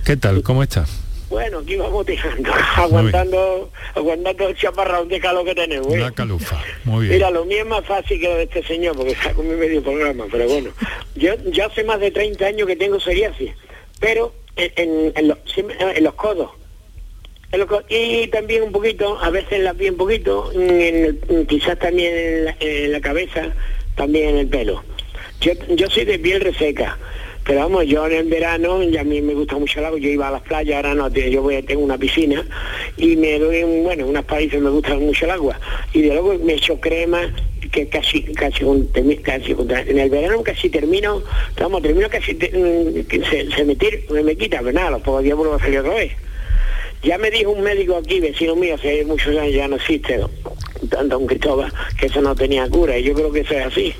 ¿Qué tal? ¿Cómo estás? Bueno, aquí vamos tirando, aguantando, aguantando el chaparrón de calor que tenemos. ¿eh? La calufa, muy bien. Mira, lo mío es más fácil que lo de este señor, porque está con mi medio programa, pero bueno. Yo, yo hace más de 30 años que tengo psoriasis, pero en, en, los, en los codos. y también un poquito, a veces en la piel un poquito, quizás también en la, cabeza, también en el pelo. Yo, yo soy de piel reseca pero vamos, yo en el verano, ya a mí me gusta mucho el agua, yo iba a las playas, ahora no, yo voy, tengo una piscina y me doy, bueno, en unas países me gusta mucho el agua. Y de luego me echo crema, que casi, casi, casi, en el verano casi termino, vamos, termino casi, mm, se, se, me, me, quita, pero nada, los pocos días vuelvo a salir otra vez. Ya me dijo un médico aquí, vecino mío, hace muchos años ya no existe, tanto un Cristóbal, que eso no tenía cura, y yo creo que eso es así.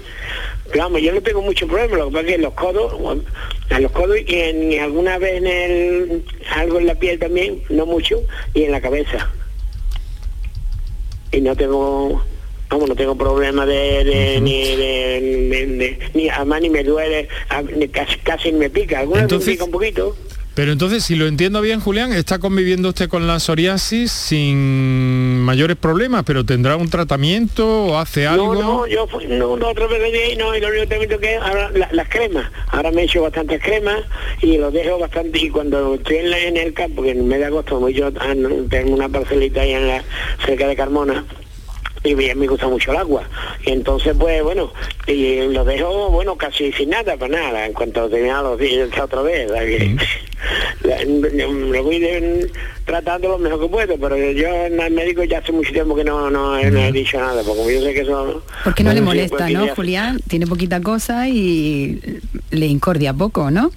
Vamos, yo no tengo mucho problema, lo que pasa es que en los codos, en los codos y en alguna vez en el, algo en la piel también, no mucho, y en la cabeza. Y no tengo, vamos, no tengo problema de, ni de, ni además ni me duele, casi, casi me pica, alguna vez me pica un poquito. Pero entonces, si lo entiendo bien, Julián, está conviviendo usted con la psoriasis sin mayores problemas, pero tendrá un tratamiento o hace algo. No, no, yo no, no, otra vez de ahí, no, y lo único tratamiento que ahora las cremas. Ahora me he hecho bastantes cremas y lo dejo bastante. Y cuando estoy en, el campo, que en el mes de agosto, yo ah, tengo una parcelita ahí en la, cerca de Carmona, y me gusta mucho el agua. Y entonces, pues bueno, y lo dejo, bueno, casi sin nada, para nada, en cuanto tenía los días otra vez. lo voy tratando lo mejor que puedo, pero yo en el médico ya hace mucho tiempo que no, no, he dicho nada, porque yo sé que eso... Porque no le molesta, ¿no, Julián? Tiene poquita cosa y le incordia poco, ¿no?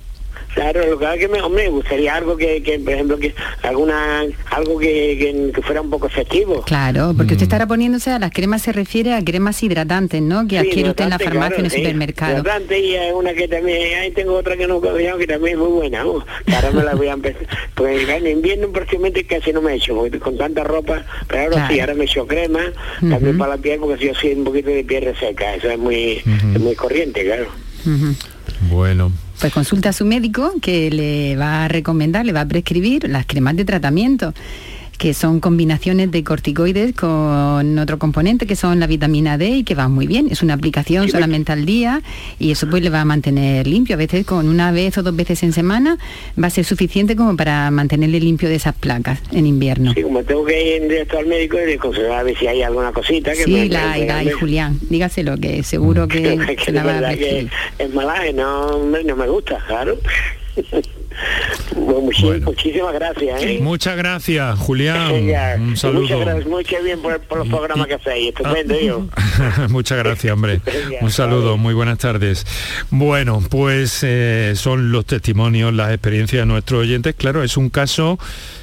Claro, lo que me, hombre, me gustaría algo que, por ejemplo, que alguna algo que, fuera un poco efectivo. Claro, porque usted mm. estará poniéndose a las cremas se refiere a cremas hidratantes, ¿no? Que adquiere usted en la farmacia en el supermercado. Hidratante y hay una que también, ahí tengo otra que no que también es muy buena. Uh, ahora me la voy a empezar. Porque en invierno prácticamente casi no me he hecho, porque con tanta ropa, pero ahora sí, ahora me echo crema, también para la piel, porque yo soy un poquito de piel reseca, eso es muy, muy corriente, claro. Bueno. Pues consulta a su médico que le va a recomendar, le va a prescribir las cremas de tratamiento que son combinaciones de corticoides con otro componente que son la vitamina D y que va muy bien. Es una aplicación solamente al día y eso pues le va a mantener limpio. A veces con una vez o dos veces en semana va a ser suficiente como para mantenerle limpio de esas placas en invierno. Sí, como tengo que ir directo al médico y a ver si hay alguna cosita que Sí, la hay, Julián. Dígaselo que seguro que, se la va a que es malaje, no, no me gusta, claro. Muchísimas gracias. ¿eh? Muchas gracias, Julián. Un saludo. Muchas gracias, muchas bien por, los programas que hacéis. Estupendo, Muchas gracias, hombre. Un saludo, muy buenas tardes. Bueno, pues eh, son los testimonios, las experiencias de nuestros oyentes. Claro, es un caso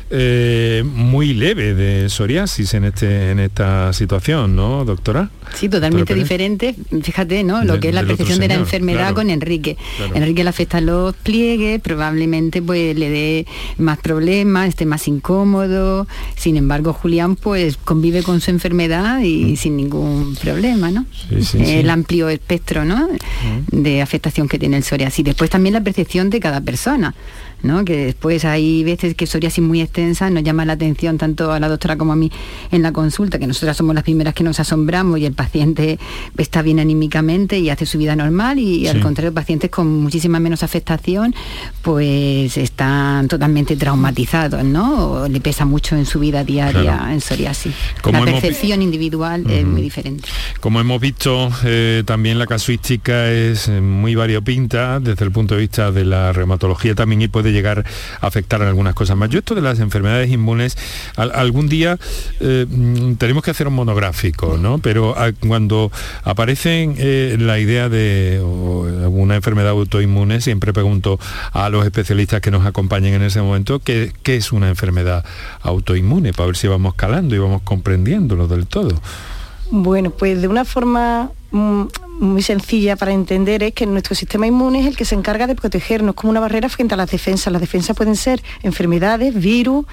eh, muy leve de psoriasis en, este, en esta situación, ¿no, doctora? Sí, totalmente diferente. Fíjate, ¿no? Lo que es la percepción de la enfermedad con Enrique. Enrique le afecta los pliegues, probablemente pues le dé más problemas, esté más incómodo. Sin embargo, Julián pues convive con su enfermedad y mm. sin ningún problema, ¿no? el amplio espectro, ¿no? Mm. De afectación que tiene el psoriasis. Después también la percepción de cada persona que después hay veces que psoriasis muy extensa nos llama la atención tanto a la doctora como a mí en la consulta, que nosotras somos las primeras que nos asombramos y el paciente está bien anímicamente y hace su vida normal y al contrario pacientes con muchísima menos afectación pues están totalmente traumatizados, ¿no? O le pesa mucho en su vida diaria en psoriasis. la percepción individual es muy diferente. Como hemos visto, eh, también la casuística es muy variopinta desde el punto de vista de la reumatología también y puede llegar a afectar en algunas cosas más. Yo esto de las enfermedades inmunes, algún día eh, mm, tenemos que hacer un monográfico, ¿no? Pero cuando aparece eh, la idea de una enfermedad autoinmune, siempre pregunto a los especialistas que nos acompañen en ese momento qué, qué es una enfermedad autoinmune, para ver si vamos calando y vamos comprendiéndolo del todo. Bueno, pues de una forma mm, muy sencilla para entender es que nuestro sistema inmune es el que se encarga de protegernos como una barrera frente a las defensas. Las defensas pueden ser enfermedades, virus,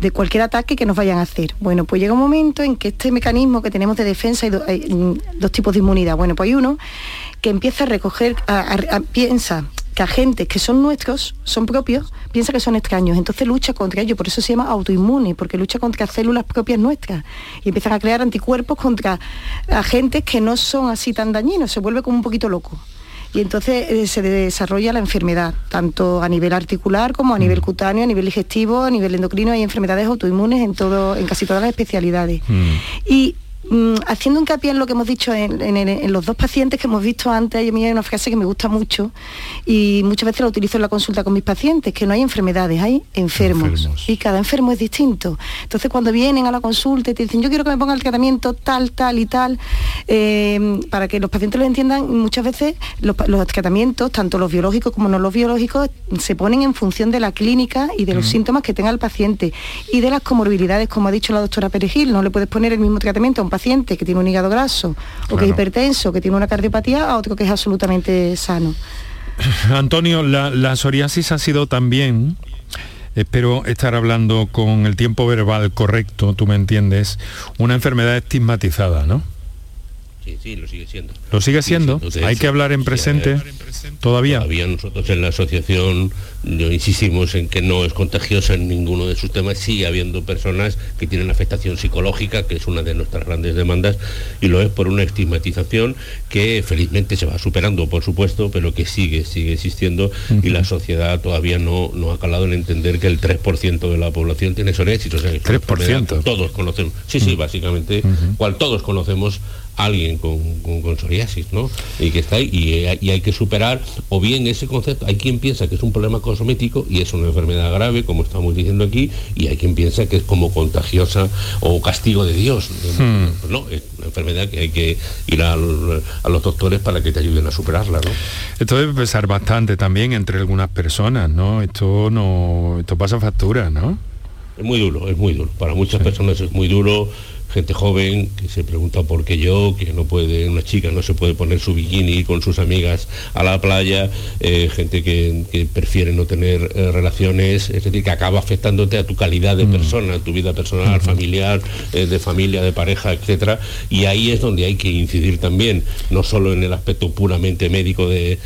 de cualquier ataque que nos vayan a hacer. Bueno, pues llega un momento en que este mecanismo que tenemos de defensa, hay, mm, dos tipos de inmunidad. Bueno, pues hay uno que empieza a recoger, piensa que agentes que son nuestros, son propios, piensa que son extraños, entonces lucha contra ellos, por eso se llama autoinmune, porque lucha contra células propias nuestras y empiezan a crear anticuerpos contra agentes que no son así tan dañinos, se vuelve como un poquito loco. Y entonces eh, se desarrolla la enfermedad, tanto a nivel articular como a nivel mm. cutáneo, a nivel digestivo, a nivel endocrino, hay enfermedades autoinmunes en todo, en casi todas las especialidades. Mm. Y Mm, haciendo hincapié en lo que hemos dicho en, los dos pacientes que hemos visto antes, a mí hay una frase que me gusta mucho y muchas veces la utilizo en la consulta con mis pacientes, que no hay enfermedades, hay enfermos. Y cada enfermo es distinto. Entonces cuando vienen a la consulta y te dicen, yo quiero que me ponga el tratamiento tal, tal y tal, eh, para que los pacientes lo entiendan, muchas veces los, tratamientos, tanto los biológicos como no los biológicos, se ponen en función de la clínica y de los síntomas que tenga el paciente y de las comorbilidades, como ha dicho la doctora Perejil, no le puedes poner el mismo tratamiento a un paciente que tiene un hígado graso o que es hipertenso, que tiene una cardiopatía, a otro que es absolutamente sano. Antonio, la, psoriasis ha sido también espero estar hablando con el tiempo verbal correcto, tú me entiendes, una enfermedad estigmatizada, ¿no? Sí, sí, lo sigue siendo. ¿Lo sigue siendo? Hay que hablar en presente todavía. Todavía nosotros en la asociación insistimos en que no es contagiosa en ninguno de sus temas. Sigue habiendo personas que tienen afectación psicológica, que es una de nuestras grandes demandas, y lo es por una estigmatización que felizmente se va superando, por supuesto, pero que sigue, sigue existiendo y la sociedad todavía no, no ha calado en entender que el 3% de la población tiene psoriasis. O sea, 3%. Todos conocemos. Sí, sí, básicamente, cual todos conocemos alguien con, con, psoriasis, ¿no? Y que está ahí, y, hay que superar, o bien ese concepto, hay quien piensa que es un problema cosmético y es una enfermedad grave, como estamos diciendo aquí, y hay quien piensa que es como contagiosa o castigo de Dios. Hmm. No, es una enfermedad que hay que ir a, los doctores para que te ayuden a superarla, ¿no? Esto debe pesar bastante también entre algunas personas, ¿no? Esto no, esto pasa factura, ¿no? Es muy duro, es muy duro. Para muchas personas es muy duro gente joven que se pregunta por qué yo, que no puede, una chica no se puede poner su bikini con sus amigas a la playa, eh, gente que, prefiere no tener eh, relaciones, es decir, que acaba afectándote a tu calidad de mm. persona, a tu vida personal, familiar, eh, de familia, de pareja, etcétera. Y ahí es donde hay que incidir también, no solo en el aspecto puramente médico de,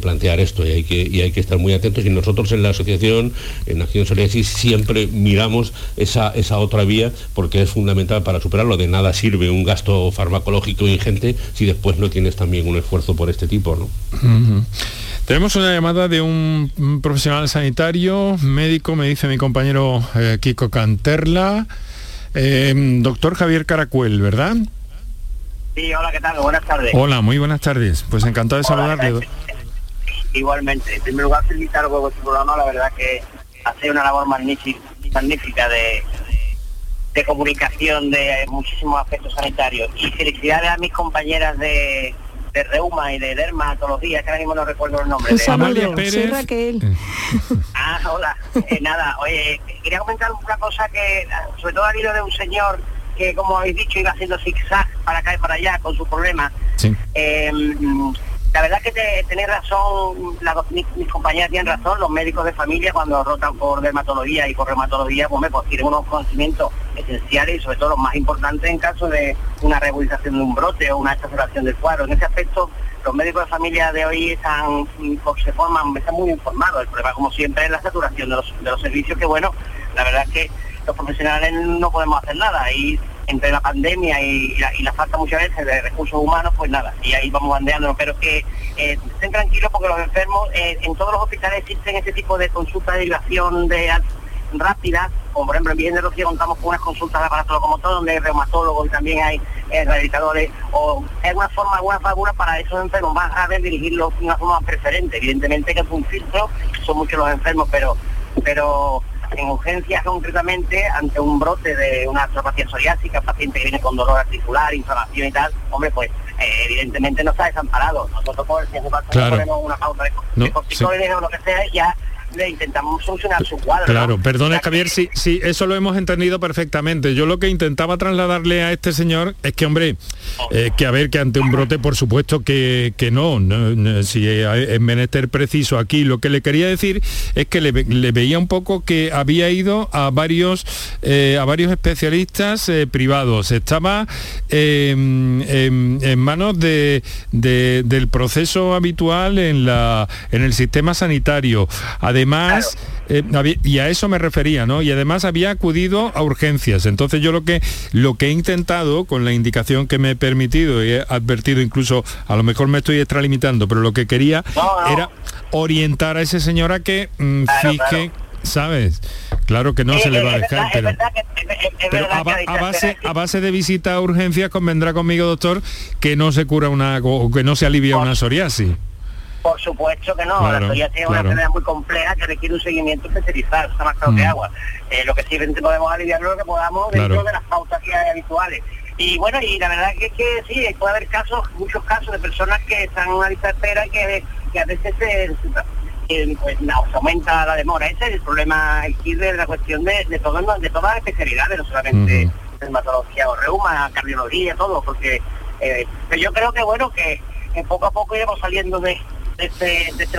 plantear esto, y hay, que, y hay que estar muy atentos. Y nosotros en la asociación, en Acción Psoriasis, siempre miramos esa, esa otra vía porque es fundamental para su lo De nada sirve un gasto farmacológico ingente si después no tienes también un esfuerzo por este tipo, ¿no? Tenemos una llamada de un profesional sanitario, médico, me dice mi compañero eh, Kiko Canterla, em, doctor Javier Caracuel, ¿verdad? Sí, hola, ¿qué tal? Buenas tardes. Hola, muy buenas tardes. Pues encantado de saludarle. Igualmente. En primer lugar, felicitar por vuestro programa. La verdad que hace una labor magnífica, magnífica de, de comunicación de muchísimos aspectos sanitarios. Y felicidades a mis compañeras de, de reuma y de dermatología, que ahora mismo no recuerdo el nombre. de... Amalia Pérez. Ah, hola. Eh, nada, oye, quería comentar una cosa que, sobre todo ha habido de un señor que, como habéis dicho, iba haciendo zigzag para acá y para allá con su problema. Sí. Eh, la verdad que te, tenéis razón, mis, compañeras tienen razón, los médicos de familia cuando rotan por dermatología y por reumatología, pues, pues tienen unos conocimientos esenciales y sobre todo los más importantes en caso de una regularización de un brote o una exageración del cuadro. En ese aspecto, los médicos de familia de hoy están, pues, se forman, están muy informados. El problema, como siempre, es la saturación de los, de los servicios, que bueno, la verdad es que los profesionales no podemos hacer nada. Y entre la pandemia y, la, falta muchas veces de recursos humanos, pues nada, y ahí vamos bandeándonos, pero que eh, estén tranquilos porque los enfermos, eh, en todos los hospitales existen este tipo de consultas de derivación de rápidas, como por ejemplo en Virgen de Rocío contamos con unas consultas de aparato todo donde hay reumatólogos y también hay eh, rehabilitadores, o es alguna forma, alguna figura para esos enfermos más ver dirigirlos de una forma preferente. Evidentemente que es un filtro, son muchos los enfermos, pero pero en urgencias concretamente, ante un brote de una artropatía psoriásica, paciente que viene con dolor articular, inflamación y tal, hombre, pues eh, evidentemente no está desamparado. Nosotros, por si ponemos una pauta de, no, o lo que sea, ya le intentamos solucionar su cuadro. Claro, perdone Javier, sí, sí, eso lo hemos entendido perfectamente. Yo lo que intentaba trasladarle a este señor es que, hombre, eh, que a ver, que ante un brote, por supuesto que, que no, si es menester preciso aquí, lo que le quería decir es que le, veía un poco que había ido a varios, eh, a varios especialistas eh, privados. Estaba em, em, en manos de, del proceso habitual en, la, en el sistema sanitario. Además, eh, y a eso me refería, ¿no? Y además había acudido a urgencias. Entonces yo lo que, lo que he intentado, con la indicación que me he permitido y he advertido incluso, a lo mejor me estoy extralimitando, pero lo que quería era orientar a ese señor a que mm, fije ¿sabes? Claro que no se le va a dejar, pero, a, base, a base de visita a urgencias convendrá conmigo, doctor, que no se cura una o que no se alivia una psoriasis. Por supuesto que no, la psoriasis es una enfermedad muy compleja que requiere un seguimiento especializado, está más claro que mm. agua. Eh, lo que sí podemos aliviar lo que podamos dentro de las pautas que hay habituales. Y bueno, y la verdad que es que sí, puede haber casos, muchos casos de personas que están en una lista de espera y que, a veces se, pues, aumenta la demora. Ese es el problema aquí de la cuestión de, de, todo, de todas las especialidades, no solamente dermatología o reuma, cardiología, todo, porque eh, yo creo que bueno, que, que poco a poco iremos saliendo de, de este, de este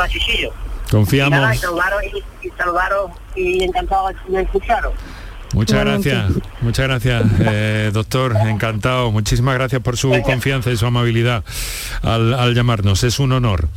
Confiamos. Y, saludaros, y, saludaros y encantado de escucharos. Muchas gracias, muchas gracias, eh, doctor, encantado. Muchísimas gracias por su confianza y su amabilidad al, al llamarnos. Es un honor.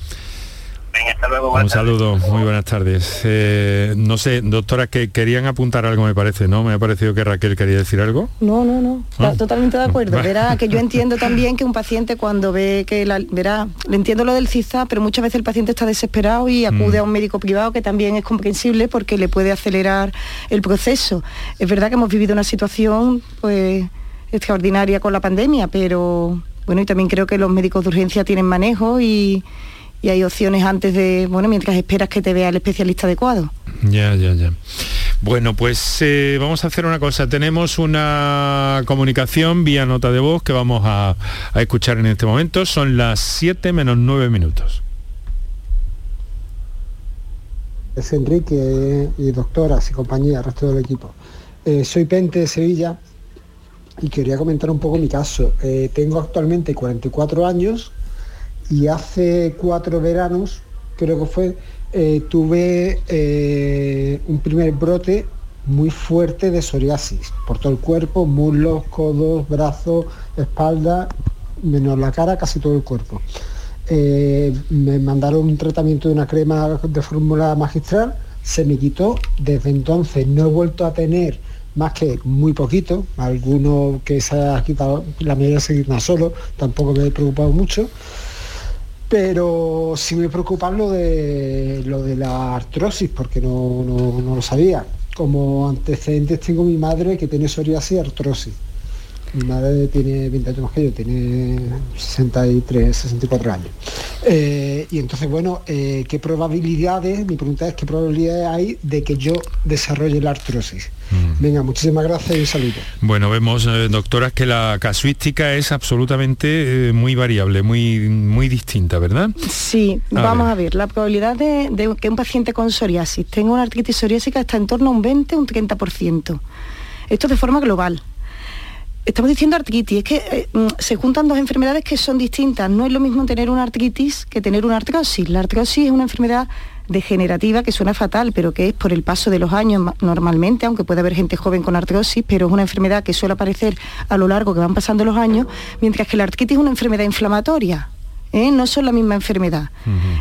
Un saludo, muy buenas tardes. Eh, no sé, doctora, que querían apuntar algo, me parece, ¿no? Me ha parecido que Raquel quería decir algo. No, no, no, ¿Ah? totalmente de acuerdo. Verá, que yo entiendo también que un paciente cuando ve que, la, verá, le entiendo lo del CISA, pero muchas veces el paciente está desesperado y acude mm. a un médico privado que también es comprensible porque le puede acelerar el proceso. Es verdad que hemos vivido una situación, pues, extraordinaria con la pandemia, pero bueno, y también creo que los médicos de urgencia tienen manejo y y hay opciones antes de, bueno, mientras esperas que te vea el especialista adecuado. Ya, ya, ya. Bueno, pues eh, vamos a hacer una cosa. Tenemos una comunicación vía nota de voz que vamos a, escuchar en este momento. Son las 7 menos 9 minutos. Es Enrique y doctoras y compañía, resto del equipo. Eh, soy Pente de Sevilla y quería comentar un poco mi caso. Eh, tengo actualmente 44 años, y hace cuatro veranos, creo que fue, eh, tuve eh, un primer brote muy fuerte de psoriasis por todo el cuerpo, muslos, codos, brazos, espalda, menos la cara, casi todo el cuerpo. Eh, me mandaron un tratamiento de una crema de fórmula magistral, se me quitó, desde entonces no he vuelto a tener más que muy poquito, alguno que se ha quitado, la mayoría se quita solo, tampoco me he preocupado mucho pero sí me preocupa lo de, lo de la artrosis, porque no, lo sabía. Como antecedentes tengo mi madre que tiene psoriasis y artrosis. Mi madre tiene 20 años más que yo, tiene 63, 64 años. Eh, y entonces, bueno, eh, ¿qué probabilidades, mi pregunta es, qué probabilidades hay de que yo desarrolle la artrosis? Mm. Venga, muchísimas gracias y un saludo. Bueno, vemos, eh, doctoras, que la casuística es absolutamente muy variable, muy, muy distinta, ¿verdad? Sí, vamos a ver, la probabilidad de, de, que un paciente con psoriasis tenga una artritis psoriásica está en torno a un 20, un 30%. Esto de forma global estamos diciendo artritis, es que eh, mm, se juntan dos enfermedades que son distintas. No es lo mismo tener una artritis que tener una artrosis. La artrosis es una enfermedad degenerativa que suena fatal, pero que es por el paso de los años normalmente, aunque puede haber gente joven con artrosis, pero es una enfermedad que suele aparecer a lo largo que van pasando los años, mientras que la artritis es una enfermedad inflamatoria. ¿eh? no son la misma enfermedad.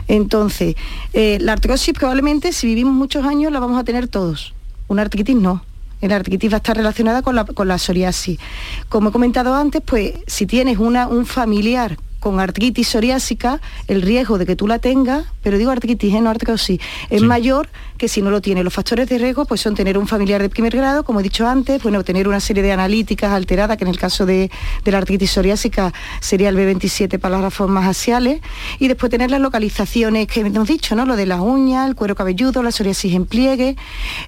Entonces, eh, la artrosis probablemente si vivimos muchos años la vamos a tener todos. Una artritis no. La artritis va a estar relacionada con la, con la psoriasis. Como he comentado antes, pues si tienes una, un familiar con artritis psoriásica, el riesgo de que tú la tengas, pero digo artritis, ¿eh? no artrosis, es mayor que si no lo tiene. Los factores de riesgo pues, son tener un familiar de primer grado, como he dicho antes, bueno, tener una serie de analíticas alteradas, que en el caso de, la artritis psoriásica sería el B27 para las formas axiales, y después tener las localizaciones que hemos dicho, ¿no? Lo de las uñas, el cuero cabelludo, la psoriasis en pliegue,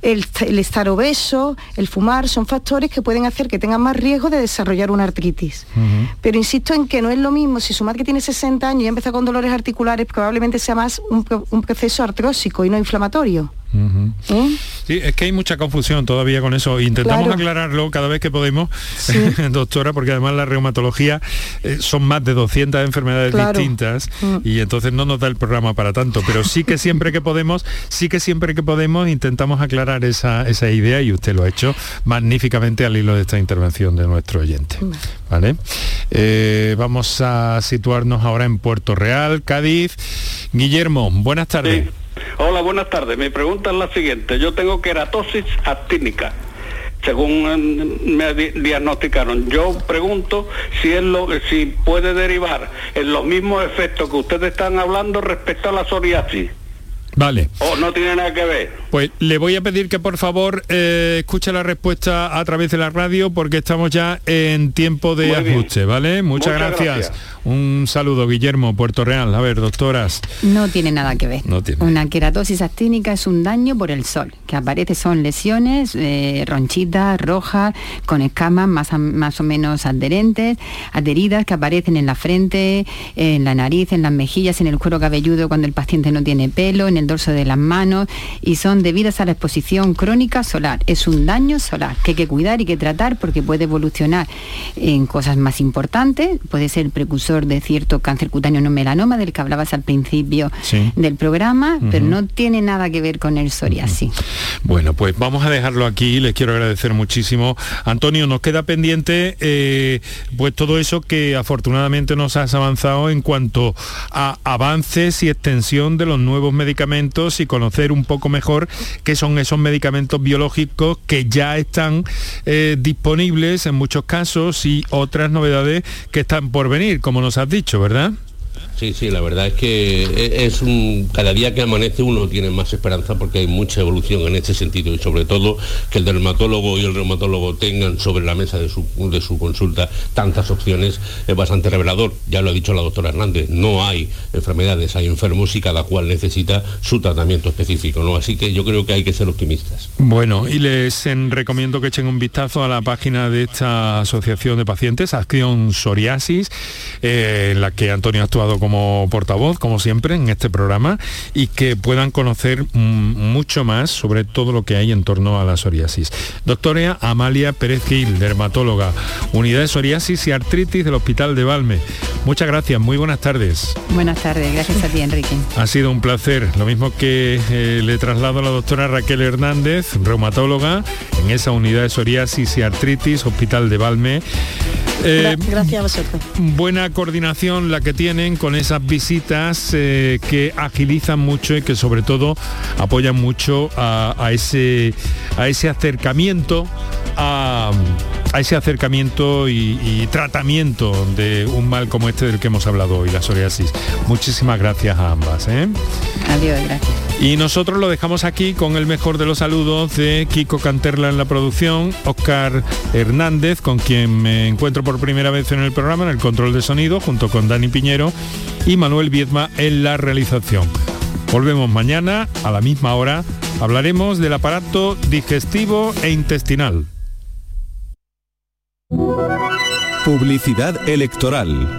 el, estar obeso, el fumar, son factores que pueden hacer que tengan más riesgo de desarrollar una artritis. Pero insisto en que no es lo mismo si su madre tiene 60 años y empezó con dolores articulares, probablemente sea más un, un proceso artrósico y no inflamatorio. ¿Eh? Sí, es que hay mucha confusión todavía con eso. Intentamos aclararlo cada vez que podemos, doctora, porque además la reumatología eh, son más de 200 enfermedades distintas mm. y entonces no nos da el programa para tanto. Pero sí que siempre que podemos, sí que siempre que podemos intentamos aclarar esa, idea y usted lo ha hecho magníficamente al hilo de esta intervención de nuestro oyente. ¿Vale? Eh, vamos a situarnos ahora en Puerto Real, Cádiz. Guillermo, buenas tardes. Hola, buenas tardes. Mi pregunta es la siguiente. Yo tengo queratosis actínica según eh, me diagnosticaron. Yo pregunto si es lo si puede derivar en los mismos efectos que ustedes están hablando respecto a la psoriasis. Vale. ¿O no tiene nada que ver? Pues le voy a pedir que por favor eh, escuche la respuesta a través de la radio porque estamos ya en tiempo de ajuste, ¿vale? Muchas, gracias. Un saludo, Guillermo, Puerto Real. A ver, doctoras. No tiene nada que ver. No tiene. Una queratosis actínica es un daño por el sol, que aparece son lesiones eh, ronchitas, rojas, con escamas más, más o menos adherentes, adheridas que aparecen en la frente, en la nariz, en las mejillas, en el cuero cabelludo cuando el paciente no tiene pelo, en el dorso de las manos y son debidas a la exposición crónica solar. Es un daño solar que hay que cuidar y que tratar porque puede evolucionar en cosas más importantes, puede ser precursor de cierto cáncer cutáneo no melanoma del que hablabas al principio del programa, pero no tiene nada que ver con el psoriasis. Bueno, pues vamos a dejarlo aquí, les quiero agradecer muchísimo. Antonio, nos queda pendiente eh, pues todo eso que afortunadamente nos has avanzado en cuanto a avances y extensión de los nuevos medicamentos y conocer un poco mejor qué son esos medicamentos biológicos que ya están eh, disponibles en muchos casos y otras novedades que están por venir, como nos has dicho, ¿verdad? Sí, sí, la verdad es que e, es un cada día que amanece uno tiene más esperanza porque hay mucha evolución en este sentido y sobre todo que el dermatólogo y el reumatólogo tengan sobre la mesa de su, de su consulta tantas opciones es bastante revelador. Ya lo ha dicho la doctora Hernández, no hay enfermedades, hay enfermos y cada cual necesita su tratamiento específico, ¿no? Así que yo creo que hay que ser optimistas. Bueno, y les recomiendo que echen un vistazo a la página de esta asociación de pacientes, Acción Psoriasis, eh, en la que Antonio ha actuado como como portavoz, como siempre, en este programa y que puedan conocer mm, mucho más sobre todo lo que hay en torno a la psoriasis. Doctora Amalia Pérez Gil, dermatóloga, Unidad de Psoriasis y Artritis del Hospital de Valme. Muchas gracias, muy buenas tardes. Buenas tardes, gracias a ti, Enrique. Ha sido un placer, lo mismo que eh, le traslado a la doctora Raquel Hernández, reumatóloga, en esa unidad de psoriasis y artritis, Hospital de Valme. Eh, gracias a vosotros. Buena coordinación la que tienen con esas visitas eh, que agilizan mucho y que sobre todo apoyan mucho a, ese, a ese acercamiento a, ese acercamiento y, y, tratamiento de un mal como este del que hemos hablado hoy, la psoriasis. Muchísimas gracias a ambas. ¿eh? Adiós, gracias. Y nosotros lo dejamos aquí con el mejor de los saludos de Kiko Canterla en la producción, Oscar Hernández, con quien me encuentro por primera vez en el programa, en el control de sonido, junto con Dani Piñero y Manuel Viedma en la realización. Volvemos mañana a la misma hora. Hablaremos del aparato digestivo e intestinal. Publicidad electoral.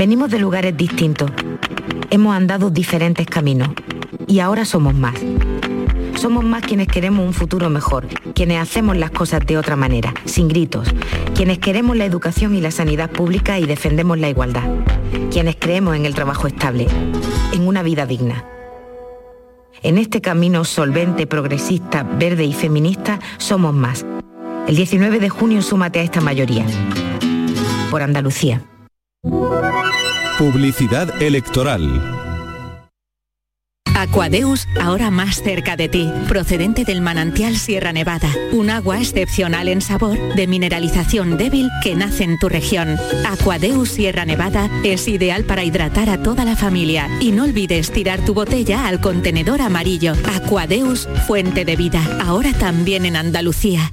Venimos de lugares distintos. Hemos andado diferentes caminos. Y ahora somos más. Somos más quienes queremos un futuro mejor, quienes hacemos las cosas de otra manera, sin gritos, quienes queremos la educación y la sanidad pública y defendemos la igualdad, quienes creemos en el trabajo estable, en una vida digna. En este camino solvente, progresista, verde y feminista somos más. El 19 de junio súmate a esta mayoría. Por Andalucía. Publicidad electoral. Aquadeus, ahora más cerca de ti, procedente del manantial Sierra Nevada, un agua excepcional en sabor, de mineralización débil que nace en tu región. Aquadeus Sierra Nevada es ideal para hidratar a toda la familia y no olvides tirar tu botella al contenedor amarillo. Aquadeus, fuente de vida, ahora también en Andalucía.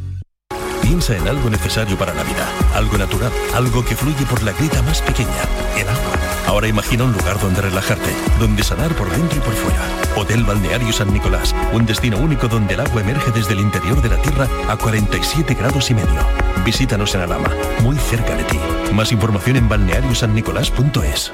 Piensa en algo necesario para la vida, algo natural, algo que fluye por la grita más pequeña, el agua. Ahora imagina un lugar donde relajarte, donde sanar por dentro y por fuera. Hotel Balneario San Nicolás, un destino único donde el agua emerge desde el interior de la tierra a 47 grados y medio. Visítanos en Alama, muy cerca de ti. Más información en balneariosannicolás.es.